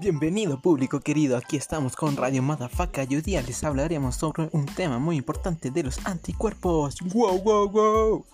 Bienvenido público querido, aquí estamos con Radio Madafaka y hoy día les hablaremos sobre un tema muy importante de los anticuerpos. ¡Wow, wow, wow!